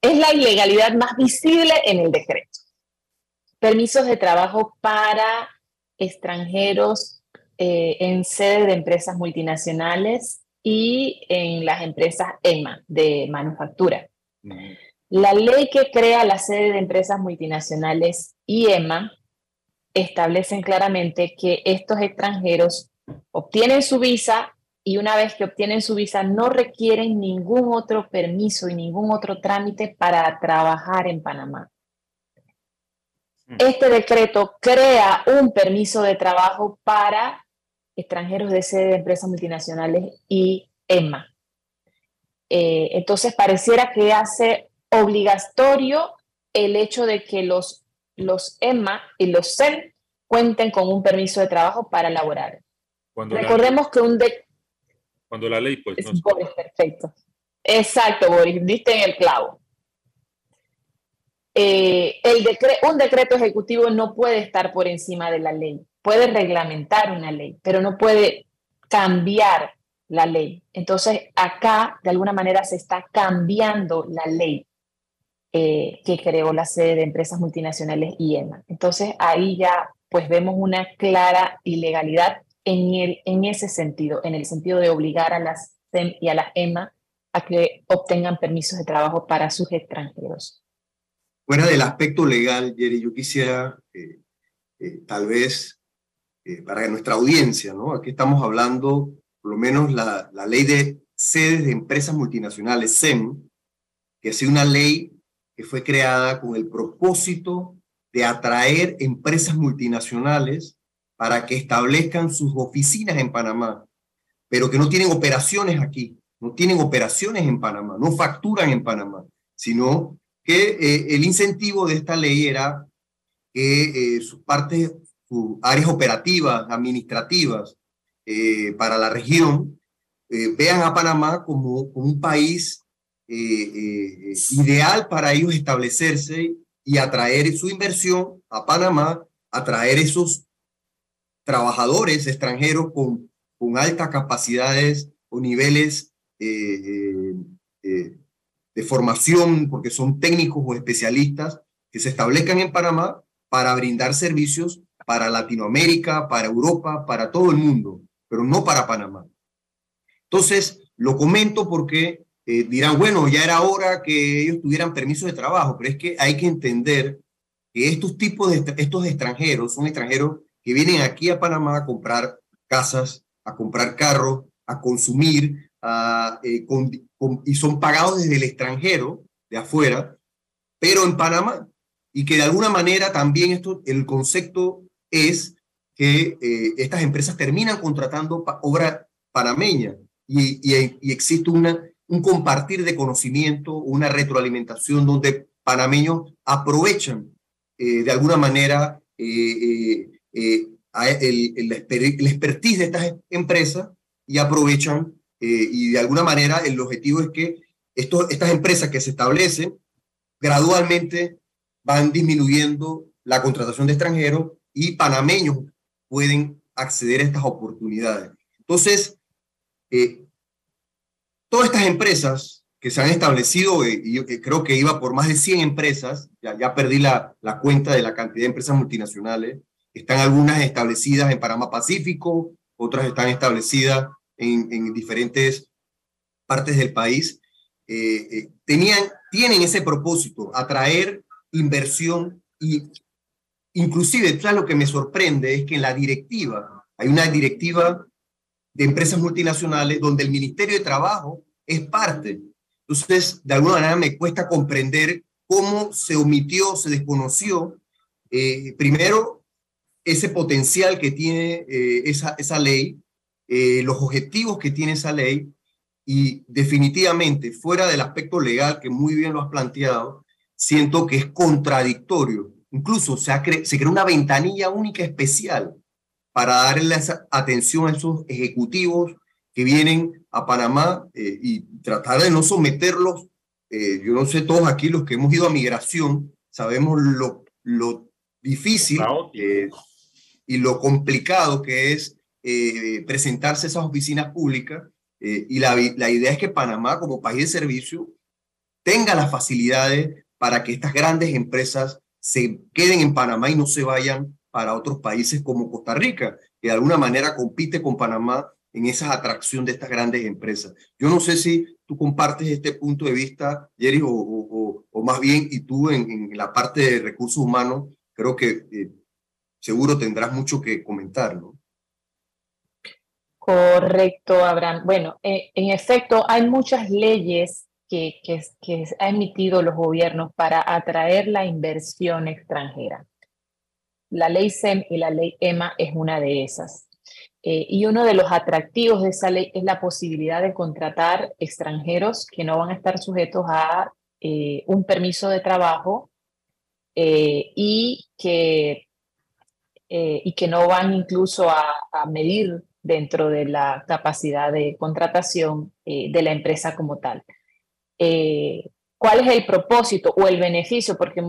es la ilegalidad más visible en el decreto permisos de trabajo para extranjeros eh, en sede de empresas multinacionales y en las empresas EMA de manufactura. La ley que crea la sede de empresas multinacionales y EMA establecen claramente que estos extranjeros obtienen su visa y una vez que obtienen su visa no requieren ningún otro permiso y ningún otro trámite para trabajar en Panamá. Este decreto crea un permiso de trabajo para extranjeros de sede de empresas multinacionales y EMA. Eh, entonces, pareciera que hace obligatorio el hecho de que los, los EMA y los CEN cuenten con un permiso de trabajo para laborar. Recordemos que un de... Cuando la ley, pues... perfecto. Exacto, Boris, diste en el clavo. Eh, el un decreto ejecutivo no puede estar por encima de la ley. Puede reglamentar una ley, pero no puede cambiar la ley. Entonces, acá, de alguna manera, se está cambiando la ley eh, que creó la sede de empresas multinacionales IEMA. Entonces, ahí ya pues vemos una clara ilegalidad en, el, en ese sentido, en el sentido de obligar a las SEM y a las EMA a que obtengan permisos de trabajo para sus extranjeros. Fuera del aspecto legal, Jerry, yo quisiera eh, eh, tal vez para nuestra audiencia, ¿no? Aquí estamos hablando por lo menos la, la ley de sedes de empresas multinacionales, SEM, que es una ley que fue creada con el propósito de atraer empresas multinacionales para que establezcan sus oficinas en Panamá, pero que no tienen operaciones aquí, no tienen operaciones en Panamá, no facturan en Panamá, sino que eh, el incentivo de esta ley era que eh, sus partes, sus áreas operativas, administrativas, eh, para la región eh, vean a Panamá como, un país eh, ideal para ellos establecerse y atraer su inversión a Panamá, atraer esos trabajadores extranjeros con, con altas capacidades o niveles de formación, porque son técnicos o especialistas que se establezcan en Panamá para brindar servicios para Latinoamérica, para Europa, para todo el mundo pero no para Panamá. Entonces, lo comento porque eh, dirán, bueno, ya era hora que ellos tuvieran permiso de trabajo, pero es que hay que entender que estos tipos de estos extranjeros son extranjeros que vienen aquí a Panamá a comprar casas, a comprar carros, a consumir, eh, y son pagados desde el extranjero, de afuera, pero en Panamá. Y que de alguna manera también esto, el concepto es que eh, estas empresas terminan contratando obra panameña y, y, existe una, un compartir de conocimiento, una retroalimentación donde panameños aprovechan eh, de alguna manera eh, el, el, expertise de estas empresas y aprovechan y de alguna manera el objetivo es que estas empresas que se establecen gradualmente van disminuyendo la contratación de extranjeros y panameños pueden acceder a estas oportunidades. Entonces, eh, todas estas empresas que se han establecido, eh, y creo que iba por más de 100 empresas, ya, ya perdí la, la cuenta de la cantidad de empresas multinacionales, están algunas establecidas en Panamá Pacífico, otras están establecidas en, en diferentes partes del país, eh, tenían, tienen ese propósito, atraer inversión y Inclusive, lo que me sorprende es que en la directiva, hay una directiva de empresas multinacionales donde el Ministerio de Trabajo es parte. Entonces, de alguna manera me cuesta comprender cómo se omitió, se desconoció, eh, primero, ese potencial que tiene eh, esa, esa ley, eh, los objetivos que tiene esa ley, y definitivamente, fuera del aspecto legal, que muy bien lo has planteado, siento que es contradictorio Incluso se, se creó una ventanilla única especial para darle atención a esos ejecutivos que vienen a Panamá eh, y tratar de no someterlos. Eh, yo no sé, todos aquí los que hemos ido a migración, sabemos lo, lo difícil y lo complicado que es eh, presentarse a esas oficinas públicas. y la, la idea es que Panamá, como país de servicio, tenga las facilidades para que estas grandes empresas se queden en Panamá y no se vayan para otros países como Costa Rica, que de alguna manera compite con Panamá en esa atracción de estas grandes empresas. Yo no sé si tú compartes este punto de vista, Jerry, o, más bien, y tú en, la parte de recursos humanos, creo que eh, seguro tendrás mucho que comentar, ¿no? Correcto, Abraham. Bueno, eh, en efecto, hay muchas leyes que, que, que ha emitido los gobiernos para atraer la inversión extranjera. La ley SEM y la ley EMA es una de esas. Eh, y uno de los atractivos de esa ley es la posibilidad de contratar extranjeros que no van a estar sujetos a eh, un permiso de trabajo eh, y, que, y que no van incluso a, a, medir dentro de la capacidad de contratación de la empresa como tal. Cuál es el propósito o el beneficio, porque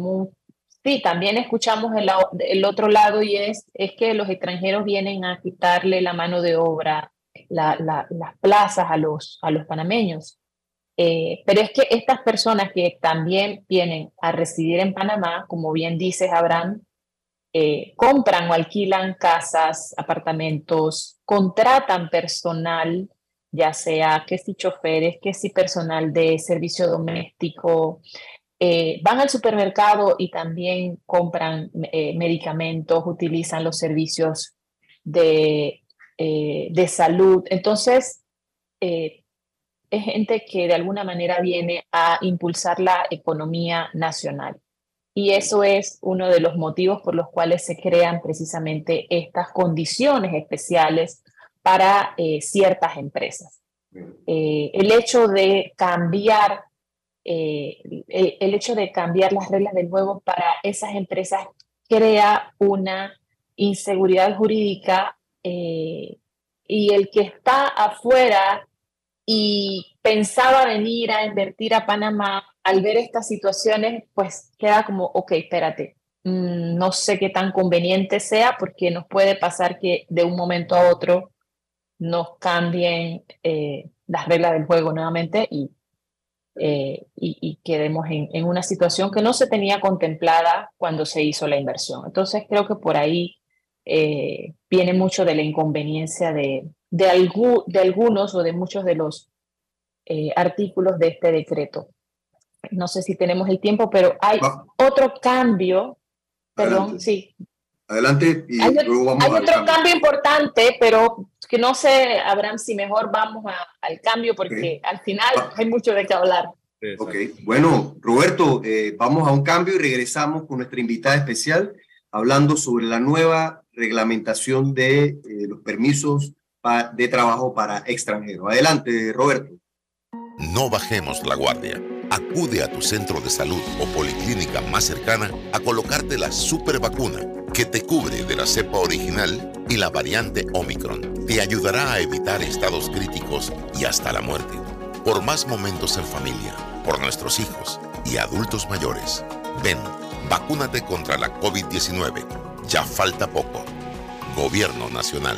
sí, también escuchamos el, otro lado y es, que los extranjeros vienen a quitarle la mano de obra las plazas a los, a los panameños. Eh, pero es que estas personas que también vienen a residir en Panamá, como bien dices, Abraham, eh, compran o alquilan casas, apartamentos, contratan personal, ya sea que si choferes, que si personal de servicio doméstico, eh, van al supermercado y también compran medicamentos, utilizan los servicios de, de salud. Entonces, es gente que de alguna manera viene a impulsar la economía nacional. Y eso es uno de los motivos por los cuales se crean precisamente estas condiciones especiales para eh, ciertas empresas. Eh, el hecho de cambiar eh, el, hecho de cambiar las reglas del juego para esas empresas crea una inseguridad jurídica y el que está afuera y pensaba venir a invertir a Panamá, al ver estas situaciones, pues queda como, ok, espérate, mm, no sé qué tan conveniente sea porque nos puede pasar que de un momento a otro nos cambien eh, las reglas del juego nuevamente y, eh, y, quedemos en, en, una situación que no se tenía contemplada cuando se hizo la inversión. Entonces creo que por ahí eh, viene mucho de la inconveniencia de, de, de algunos o de muchos de los eh, artículos de este decreto. No sé si tenemos el tiempo, pero hay otro cambio. Perdón, sí. Adelante y hay, luego vamos hay otro cambio. importante, pero que no sé, Abraham, si mejor vamos al cambio porque al final hay mucho de qué hablar. Ok, bueno, Roberto, eh, vamos a un cambio y regresamos con nuestra invitada especial hablando sobre la nueva reglamentación de eh, los permisos de trabajo para extranjeros. Adelante, Roberto. No bajemos la guardia. Acude a tu centro de salud o policlínica más cercana a colocarte la super vacuna que te cubre de la cepa original y la variante Omicron. Te ayudará a evitar estados críticos y hasta la muerte. Por más momentos en familia, por nuestros hijos y adultos mayores. Ven, vacúnate contra la COVID-19. Ya falta poco. Gobierno Nacional.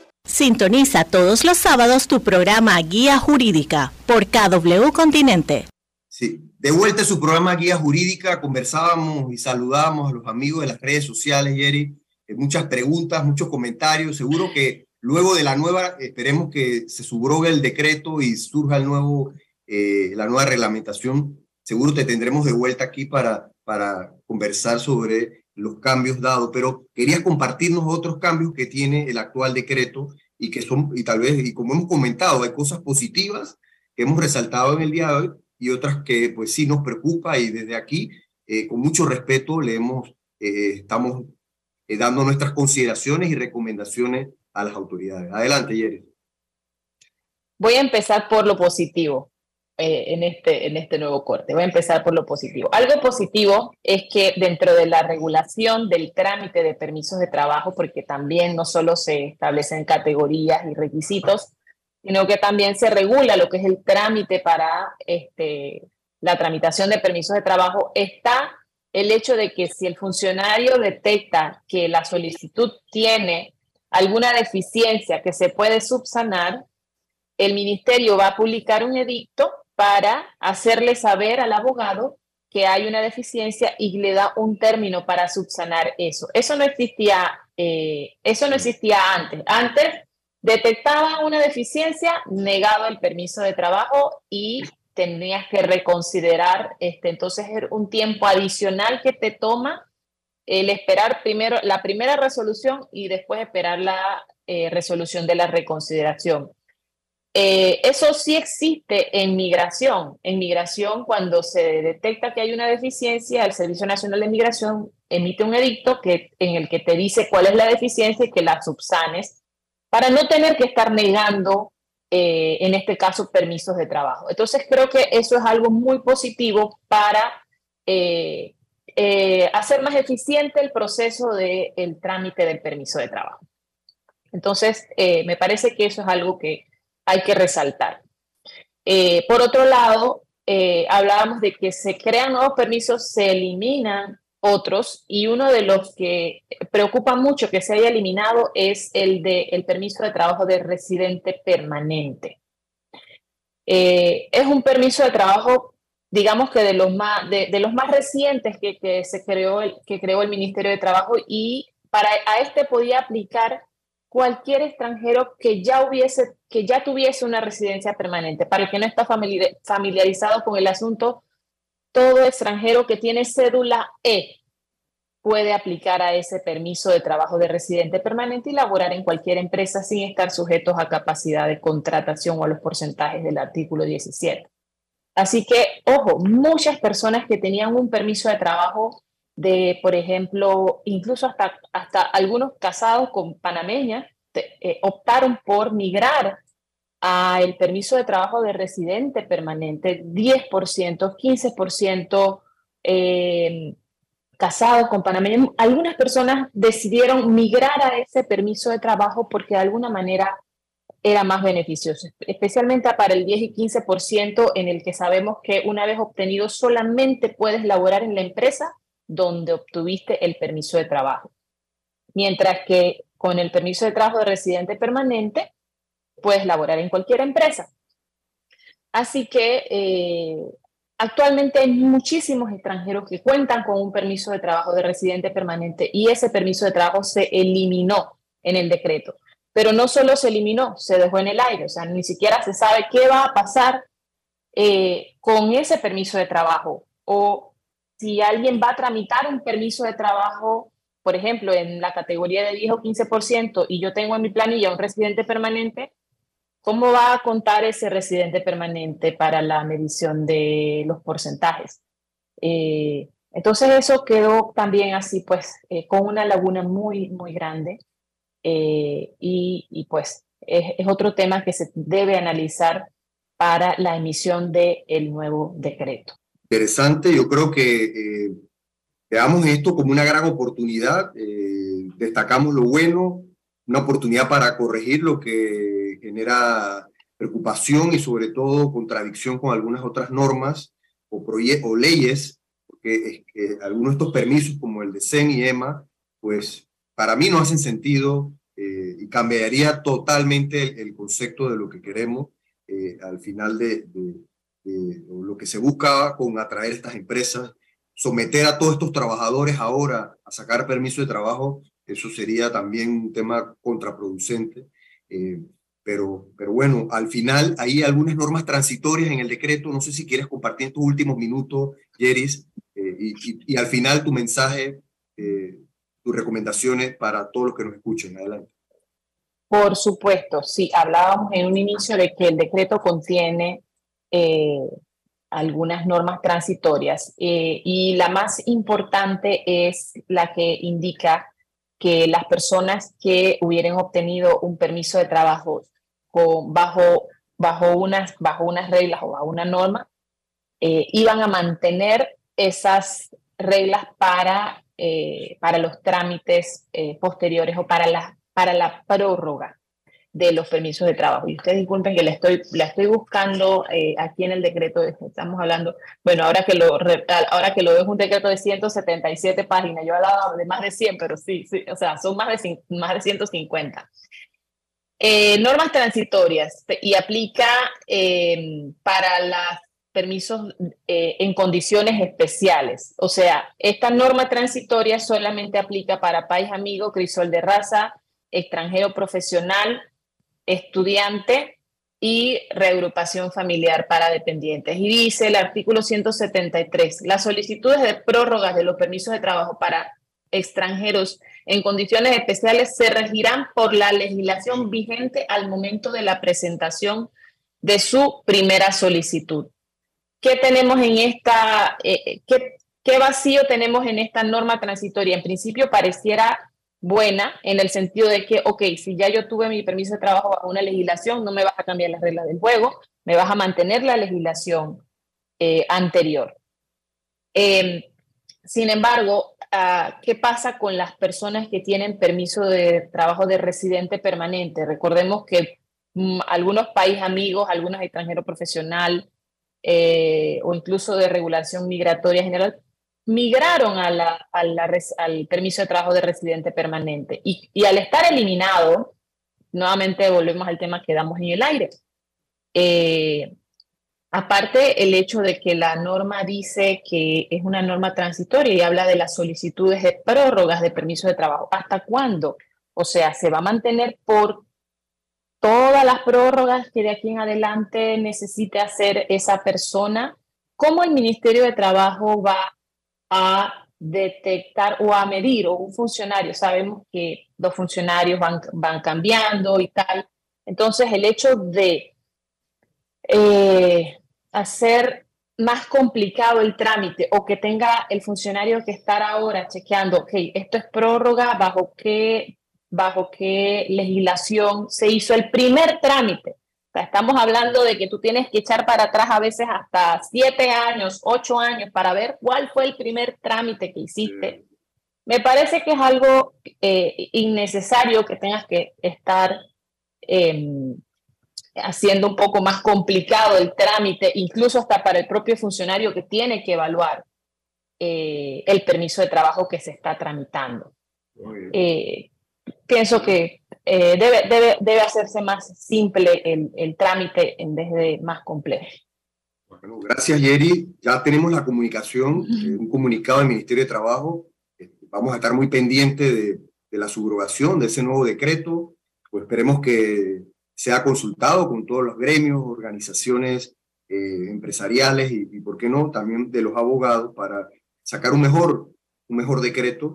Sintoniza todos los sábados tu programa Guía Jurídica por KW Continente. Sí, de vuelta a su programa Guía Jurídica, conversábamos y saludábamos a los amigos de las redes sociales, Jerry. Eh, muchas preguntas, muchos comentarios. Seguro que luego de la nueva, esperemos que se subrogue el decreto y surja el nuevo, eh, la nueva reglamentación. Seguro te tendremos de vuelta aquí para, para conversar sobre los cambios dados, pero quería compartirnos otros cambios que tiene el actual decreto y que son, y tal vez, y como hemos comentado, hay cosas positivas que hemos resaltado en el día de hoy y otras que pues sí nos preocupa y desde aquí, eh, con mucho respeto, le hemos, eh, estamos eh, dando nuestras consideraciones y recomendaciones a las autoridades. Adelante, Jerry. Voy a empezar por lo positivo. Eh, en, este, en este nuevo corte. Voy a empezar por lo positivo. Algo positivo es que dentro de la regulación del trámite de permisos de trabajo, porque también no solo se establecen categorías y requisitos, sino que también se regula lo que es el trámite para este, la tramitación de permisos de trabajo, está el hecho de que si el funcionario detecta que la solicitud tiene alguna deficiencia que se puede subsanar, el ministerio va a publicar un edicto para hacerle saber al abogado que hay una deficiencia y le da un término para subsanar eso. Eso no existía, eh, eso no existía antes. Antes detectaba una deficiencia, negaba el permiso de trabajo y tenías que reconsiderar, este, entonces un tiempo adicional que te toma el esperar primero la primera resolución y después esperar la eh, resolución de la reconsideración. Eh, eso sí existe en migración. En migración, cuando se detecta que hay una deficiencia, el Servicio Nacional de Migración emite un edicto que, en el que te dice cuál es la deficiencia y que la subsanes para no tener que estar negando, eh, en este caso, permisos de trabajo. Entonces, creo que eso es algo muy positivo para eh, hacer más eficiente el proceso del trámite del permiso de trabajo. Entonces, me parece que eso es algo que hay que resaltar. por otro lado, hablábamos de que se crean nuevos permisos, se eliminan otros y uno de los que preocupa mucho que se haya eliminado es el de el permiso de trabajo de residente permanente. Eh, es un permiso de trabajo, digamos que de los más, de, los más recientes que, que, se creó el, que creó el Ministerio de Trabajo y para a este podía aplicar cualquier extranjero que ya tuviese una residencia permanente. Para el que no está familiarizado con el asunto, todo extranjero que tiene cédula E puede aplicar a ese permiso de trabajo de residente permanente y laborar en cualquier empresa sin estar sujetos a capacidad de contratación o a los porcentajes del artículo 17. Así que, ojo, muchas personas que tenían un permiso de trabajo de, por ejemplo, incluso hasta, hasta algunos casados con panameñas, eh, optaron por migrar a el permiso de trabajo de residente permanente, 10%, 15%, eh, casados con panameños. Algunas personas decidieron migrar a ese permiso de trabajo porque de alguna manera era más beneficioso, especialmente para el 10 y 15% en el que sabemos que una vez obtenido solamente puedes laborar en la empresa donde obtuviste el permiso de trabajo. Mientras que con el permiso de trabajo de residente permanente, puedes laborar en cualquier empresa. Así que eh, actualmente hay muchísimos extranjeros que cuentan con un permiso de trabajo de residente permanente y ese permiso de trabajo se eliminó en el decreto. Pero no solo se eliminó, se dejó en el aire, o sea, ni siquiera se sabe qué va a pasar eh, con ese permiso de trabajo o si alguien va a tramitar un permiso de trabajo por ejemplo, en la categoría de 10 o 15% y yo tengo en mi planilla un residente permanente, ¿Cómo va a contar ese residente permanente para la medición de los porcentajes? Eh, entonces eso quedó también así, pues, eh, con una laguna muy, muy grande. Eh, y, pues es, otro tema que se debe analizar para la emisión del el nuevo decreto. Interesante, yo creo que veamos esto como una gran oportunidad, destacamos lo bueno, una oportunidad para corregir lo que genera preocupación y sobre todo contradicción con algunas otras normas o, o leyes, porque algunos de estos permisos como el de CEN y EMA, pues para mí no hacen sentido eh, y cambiaría totalmente el, concepto de lo que queremos eh, al final de, lo que se busca con atraer estas empresas, someter a todos estos trabajadores ahora a sacar permiso de trabajo, eso sería también un tema contraproducente. Eh, pero, pero bueno, al final hay algunas normas transitorias en el decreto. No sé si quieres compartir tus últimos minutos, Yeris, eh, y, y, al final tu mensaje, eh, tus recomendaciones para todos los que nos escuchen. Adelante. Por supuesto, sí, hablábamos en un inicio de que el decreto contiene eh, algunas normas transitorias. Y la más importante es la que indica que las personas que hubieran obtenido un permiso de trabajo bajo, unas, bajo unas reglas o bajo una norma, eh, iban a mantener esas reglas para, eh, para los trámites eh, posteriores o para la, para la prórroga de los permisos de trabajo. Y ustedes disculpen que la estoy, estoy buscando aquí en el decreto, estamos hablando, bueno, ahora que lo, ahora que lo veo es un decreto de 177 páginas, yo he hablado de más de 100, pero sí, sí o sea, son más de, más de 150. Eh, normas transitorias y aplica eh, para los permisos eh, en condiciones especiales. O sea, esta norma transitoria solamente aplica para país amigo, crisol de raza, extranjero profesional, estudiante y reagrupación familiar para dependientes. Y dice el artículo 173, las solicitudes de prórrogas de los permisos de trabajo para extranjeros en condiciones especiales se regirán por la legislación vigente al momento de la presentación de su primera solicitud. ¿Qué tenemos en esta, eh, eh, qué, qué, vacío tenemos en esta norma transitoria? En principio pareciera buena en el sentido de que, ok, si ya yo tuve mi permiso de trabajo bajo una legislación, no me vas a cambiar las reglas del juego, me vas a mantener la legislación eh, anterior. Em, sin embargo, ah, ¿qué pasa con las personas que tienen permiso de trabajo de residente permanente? Recordemos que mm, algunos países amigos, algunos extranjeros profesional eh, o incluso de regulación migratoria general, migraron a la, al permiso de trabajo de residente permanente. Y, y, al estar eliminado, nuevamente volvemos al tema que damos en el aire. Eh, aparte, el hecho de que la norma dice que es una norma transitoria y habla de las solicitudes de prórrogas de permiso de trabajo. ¿Hasta cuándo? O sea, se va a mantener por todas las prórrogas que de aquí en adelante necesite hacer esa persona. ¿Cómo el Ministerio de Trabajo va a detectar o a medir, o un funcionario, sabemos que los funcionarios van, van cambiando y tal. Entonces, el hecho de eh, hacer más complicado el trámite o que tenga el funcionario que estar ahora chequeando, ok, esto es prórroga, bajo qué, bajo qué legislación se hizo el primer trámite estamos hablando de que tú tienes que echar para atrás a veces hasta siete años, ocho años para ver cuál fue el primer trámite que hiciste. Me parece que es algo eh, innecesario que tengas que estar em, haciendo un poco más complicado el trámite, incluso hasta para el propio funcionario que tiene que evaluar eh, el permiso de trabajo que se está tramitando. Eh, pienso que eh, debe, debe, debe, hacerse más simple el, el, trámite en vez de más complejo. Bueno, gracias Jerry. Ya tenemos la comunicación, eh, un comunicado del Ministerio de Trabajo. Eh, vamos a estar muy pendientes de, de, la subrogación de ese nuevo decreto. Pues esperemos que sea consultado con todos los gremios, organizaciones empresariales y, y, ¿por qué no?, también de los abogados para sacar un mejor, un mejor decreto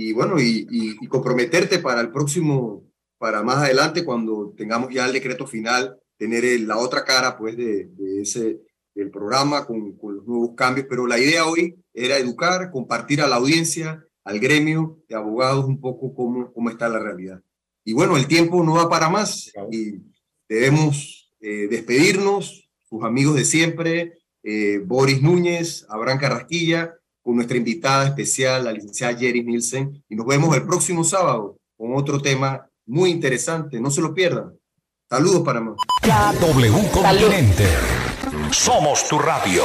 y bueno, y, y, y comprometerte para el próximo para más adelante, cuando tengamos ya el decreto final, tener la otra cara pues de, ese del programa con, con, los nuevos cambios. Pero la idea hoy era educar, compartir a la audiencia, al gremio de abogados un poco cómo, cómo está la realidad. Y bueno, el tiempo no va para más y debemos eh, despedirnos, sus amigos de siempre, eh, Boris Núñez, Abraham Carrasquilla, con nuestra invitada especial, la licenciada Jerry Nielsen, y nos vemos el próximo sábado con otro tema muy interesante, no se lo pierdan. Saludos Panamá. W Continente. Somos tu radio.